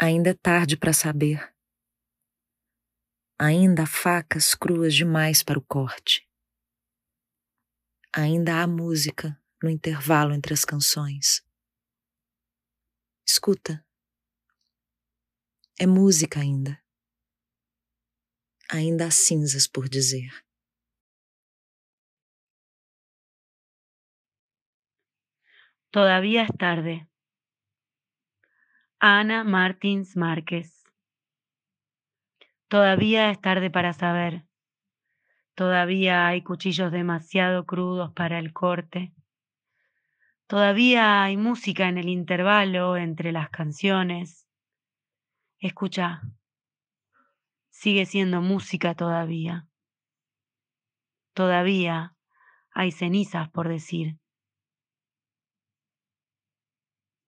Ainda é tarde para saber. Ainda há facas cruas demais para o corte. Ainda há música no intervalo entre as canções. Escuta. É música ainda. Ainda há cinzas por dizer. Todavía es tarde. Ana Martins Márquez. Todavía es tarde para saber. Todavía hay cuchillos demasiado crudos para el corte. Todavía hay música en el intervalo entre las canciones. Escucha. Sigue siendo música todavía. Todavía hay cenizas por decir.